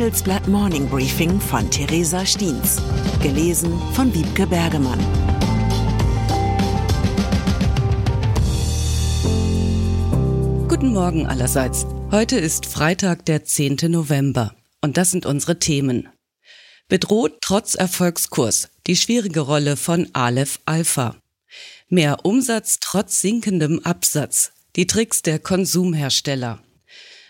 Handelsblatt Morning Briefing von Theresa Stiens. Gelesen von Wiebke Bergemann. Guten Morgen allerseits. Heute ist Freitag, der 10. November. Und das sind unsere Themen. Bedroht trotz Erfolgskurs die schwierige Rolle von Aleph Alpha. Mehr Umsatz trotz sinkendem Absatz. Die Tricks der Konsumhersteller.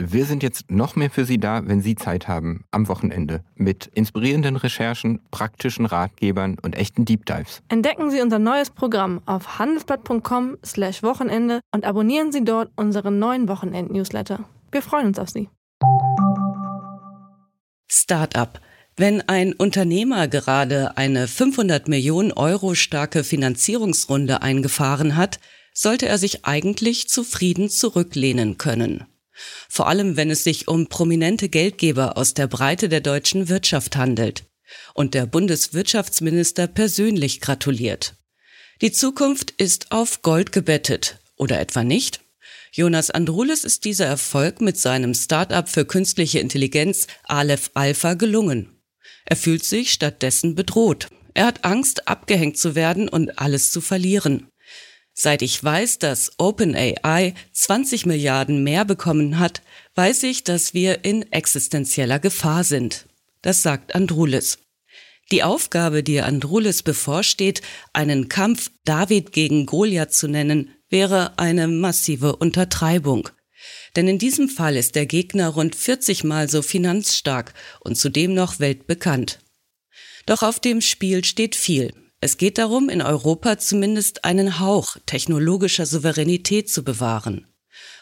Wir sind jetzt noch mehr für Sie da, wenn Sie Zeit haben, am Wochenende, mit inspirierenden Recherchen, praktischen Ratgebern und echten Deep Dives. Entdecken Sie unser neues Programm auf handelsblatt.com/slash Wochenende und abonnieren Sie dort unseren neuen Wochenend-Newsletter. Wir freuen uns auf Sie. Startup. Wenn ein Unternehmer gerade eine 500 Millionen Euro starke Finanzierungsrunde eingefahren hat, sollte er sich eigentlich zufrieden zurücklehnen können vor allem wenn es sich um prominente Geldgeber aus der Breite der deutschen Wirtschaft handelt. Und der Bundeswirtschaftsminister persönlich gratuliert. Die Zukunft ist auf Gold gebettet, oder etwa nicht? Jonas Andrulis ist dieser Erfolg mit seinem Start-up für künstliche Intelligenz Aleph Alpha gelungen. Er fühlt sich stattdessen bedroht. Er hat Angst, abgehängt zu werden und alles zu verlieren. Seit ich weiß, dass OpenAI 20 Milliarden mehr bekommen hat, weiß ich, dass wir in existenzieller Gefahr sind. Das sagt Andrulis. Die Aufgabe, die Andrulis bevorsteht, einen Kampf David gegen Goliath zu nennen, wäre eine massive Untertreibung. Denn in diesem Fall ist der Gegner rund 40 mal so finanzstark und zudem noch weltbekannt. Doch auf dem Spiel steht viel. Es geht darum, in Europa zumindest einen Hauch technologischer Souveränität zu bewahren.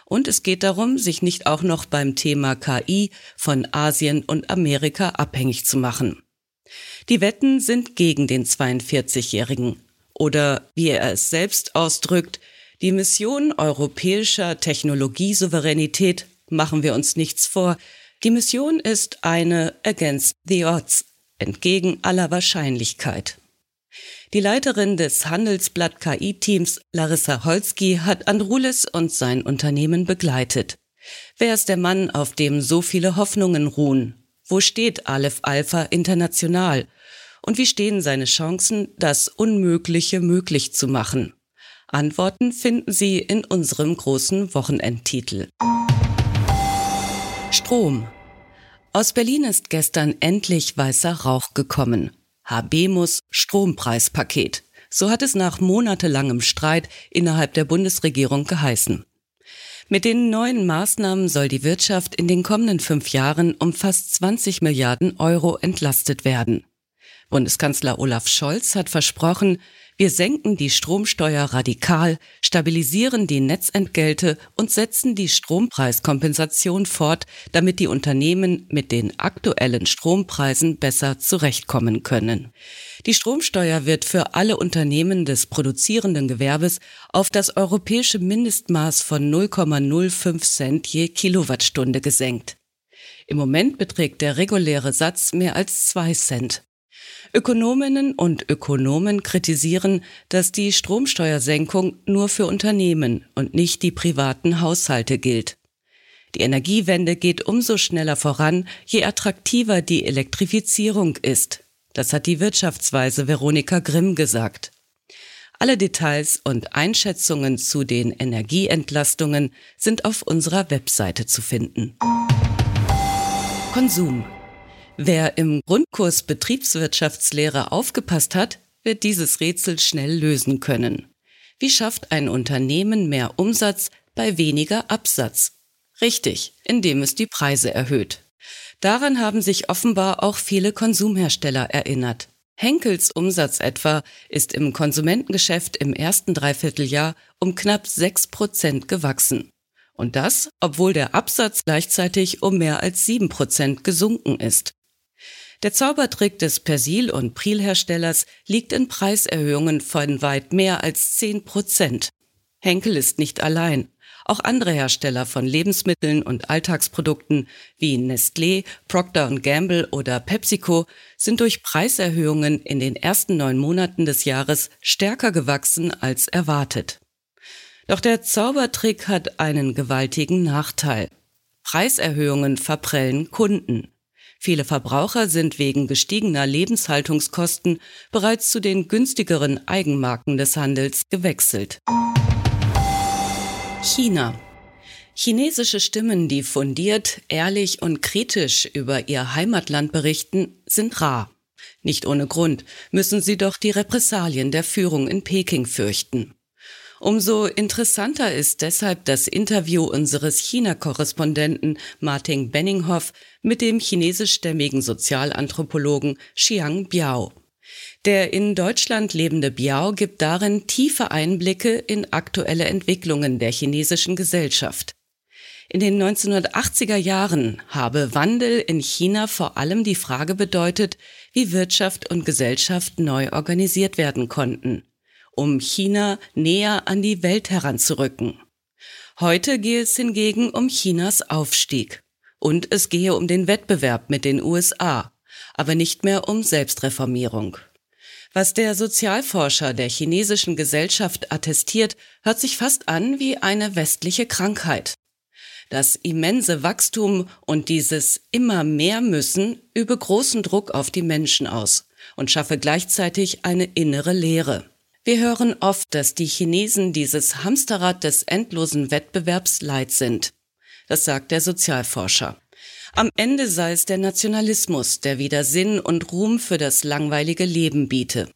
Und es geht darum, sich nicht auch noch beim Thema KI von Asien und Amerika abhängig zu machen. Die Wetten sind gegen den 42-Jährigen. Oder wie er es selbst ausdrückt, die Mission europäischer Technologiesouveränität machen wir uns nichts vor. Die Mission ist eine against the odds, entgegen aller Wahrscheinlichkeit. Die Leiterin des Handelsblatt KI-Teams, Larissa Holski, hat Andrulis und sein Unternehmen begleitet. Wer ist der Mann, auf dem so viele Hoffnungen ruhen? Wo steht Aleph Alpha international? Und wie stehen seine Chancen, das Unmögliche möglich zu machen? Antworten finden Sie in unserem großen Wochenendtitel. Strom. Aus Berlin ist gestern endlich weißer Rauch gekommen. Habemus Strompreispaket. So hat es nach monatelangem Streit innerhalb der Bundesregierung geheißen. Mit den neuen Maßnahmen soll die Wirtschaft in den kommenden fünf Jahren um fast 20 Milliarden Euro entlastet werden. Bundeskanzler Olaf Scholz hat versprochen, wir senken die Stromsteuer radikal, stabilisieren die Netzentgelte und setzen die Strompreiskompensation fort, damit die Unternehmen mit den aktuellen Strompreisen besser zurechtkommen können. Die Stromsteuer wird für alle Unternehmen des produzierenden Gewerbes auf das europäische Mindestmaß von 0,05 Cent je Kilowattstunde gesenkt. Im Moment beträgt der reguläre Satz mehr als zwei Cent. Ökonominnen und Ökonomen kritisieren, dass die Stromsteuersenkung nur für Unternehmen und nicht die privaten Haushalte gilt. Die Energiewende geht umso schneller voran, je attraktiver die Elektrifizierung ist. Das hat die Wirtschaftsweise Veronika Grimm gesagt. Alle Details und Einschätzungen zu den Energieentlastungen sind auf unserer Webseite zu finden. Konsum Wer im Grundkurs Betriebswirtschaftslehre aufgepasst hat, wird dieses Rätsel schnell lösen können. Wie schafft ein Unternehmen mehr Umsatz bei weniger Absatz? Richtig, indem es die Preise erhöht. Daran haben sich offenbar auch viele Konsumhersteller erinnert. Henkels Umsatz etwa ist im Konsumentengeschäft im ersten Dreivierteljahr um knapp sechs Prozent gewachsen. Und das, obwohl der Absatz gleichzeitig um mehr als sieben Prozent gesunken ist. Der Zaubertrick des Persil- und Priel-Herstellers liegt in Preiserhöhungen von weit mehr als 10 Prozent. Henkel ist nicht allein. Auch andere Hersteller von Lebensmitteln und Alltagsprodukten wie Nestlé, Procter Gamble oder PepsiCo sind durch Preiserhöhungen in den ersten neun Monaten des Jahres stärker gewachsen als erwartet. Doch der Zaubertrick hat einen gewaltigen Nachteil. Preiserhöhungen verprellen Kunden. Viele Verbraucher sind wegen gestiegener Lebenshaltungskosten bereits zu den günstigeren Eigenmarken des Handels gewechselt. China. Chinesische Stimmen, die fundiert, ehrlich und kritisch über ihr Heimatland berichten, sind rar. Nicht ohne Grund müssen sie doch die Repressalien der Führung in Peking fürchten. Umso interessanter ist deshalb das Interview unseres China-Korrespondenten Martin Benninghoff mit dem chinesischstämmigen Sozialanthropologen Xiang Biao. Der in Deutschland lebende Biao gibt darin tiefe Einblicke in aktuelle Entwicklungen der chinesischen Gesellschaft. In den 1980er Jahren habe Wandel in China vor allem die Frage bedeutet, wie Wirtschaft und Gesellschaft neu organisiert werden konnten um China näher an die Welt heranzurücken. Heute gehe es hingegen um Chinas Aufstieg. Und es gehe um den Wettbewerb mit den USA, aber nicht mehr um Selbstreformierung. Was der Sozialforscher der chinesischen Gesellschaft attestiert, hört sich fast an wie eine westliche Krankheit. Das immense Wachstum und dieses immer mehr müssen übe großen Druck auf die Menschen aus und schaffe gleichzeitig eine innere Leere. Wir hören oft, dass die Chinesen dieses Hamsterrad des endlosen Wettbewerbs leid sind. Das sagt der Sozialforscher. Am Ende sei es der Nationalismus, der wieder Sinn und Ruhm für das langweilige Leben biete.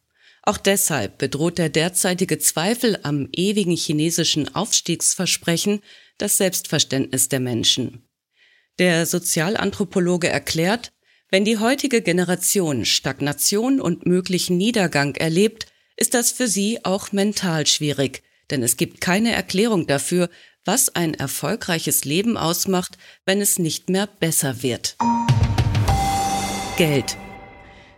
Auch deshalb bedroht der derzeitige Zweifel am ewigen chinesischen Aufstiegsversprechen das Selbstverständnis der Menschen. Der Sozialanthropologe erklärt, wenn die heutige Generation Stagnation und möglichen Niedergang erlebt, ist das für sie auch mental schwierig, denn es gibt keine Erklärung dafür, was ein erfolgreiches Leben ausmacht, wenn es nicht mehr besser wird. Geld.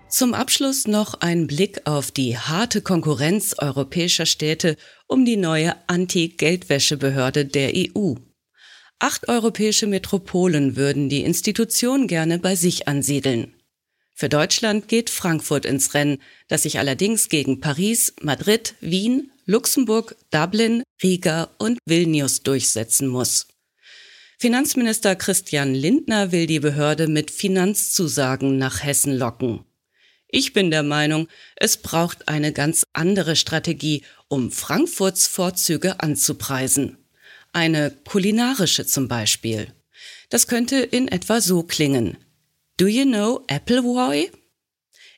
Zum Abschluss noch ein Blick auf die harte Konkurrenz europäischer Städte um die neue Anti-Geldwäschebehörde der EU. Acht europäische Metropolen würden die Institution gerne bei sich ansiedeln. Für Deutschland geht Frankfurt ins Rennen, das sich allerdings gegen Paris, Madrid, Wien, Luxemburg, Dublin, Riga und Vilnius durchsetzen muss. Finanzminister Christian Lindner will die Behörde mit Finanzzusagen nach Hessen locken. Ich bin der Meinung, es braucht eine ganz andere Strategie, um Frankfurts Vorzüge anzupreisen. Eine kulinarische zum Beispiel. Das könnte in etwa so klingen. Do you know Appleboy?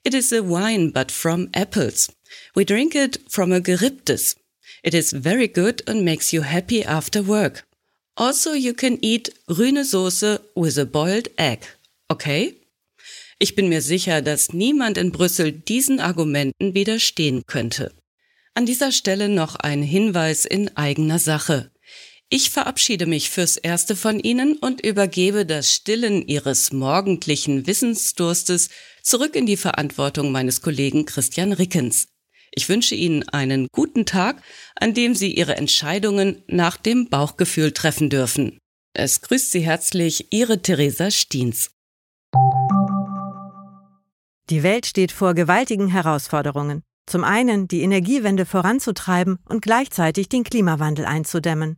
It is a wine, but from apples. We drink it from a Geripptes. It is very good and makes you happy after work. Also, you can eat grüne Soße with a boiled egg. Okay? Ich bin mir sicher, dass niemand in Brüssel diesen Argumenten widerstehen könnte. An dieser Stelle noch ein Hinweis in eigener Sache. Ich verabschiede mich fürs Erste von Ihnen und übergebe das Stillen Ihres morgendlichen Wissensdurstes zurück in die Verantwortung meines Kollegen Christian Rickens. Ich wünsche Ihnen einen guten Tag, an dem Sie Ihre Entscheidungen nach dem Bauchgefühl treffen dürfen. Es grüßt Sie herzlich Ihre Theresa Stiens. Die Welt steht vor gewaltigen Herausforderungen. Zum einen die Energiewende voranzutreiben und gleichzeitig den Klimawandel einzudämmen.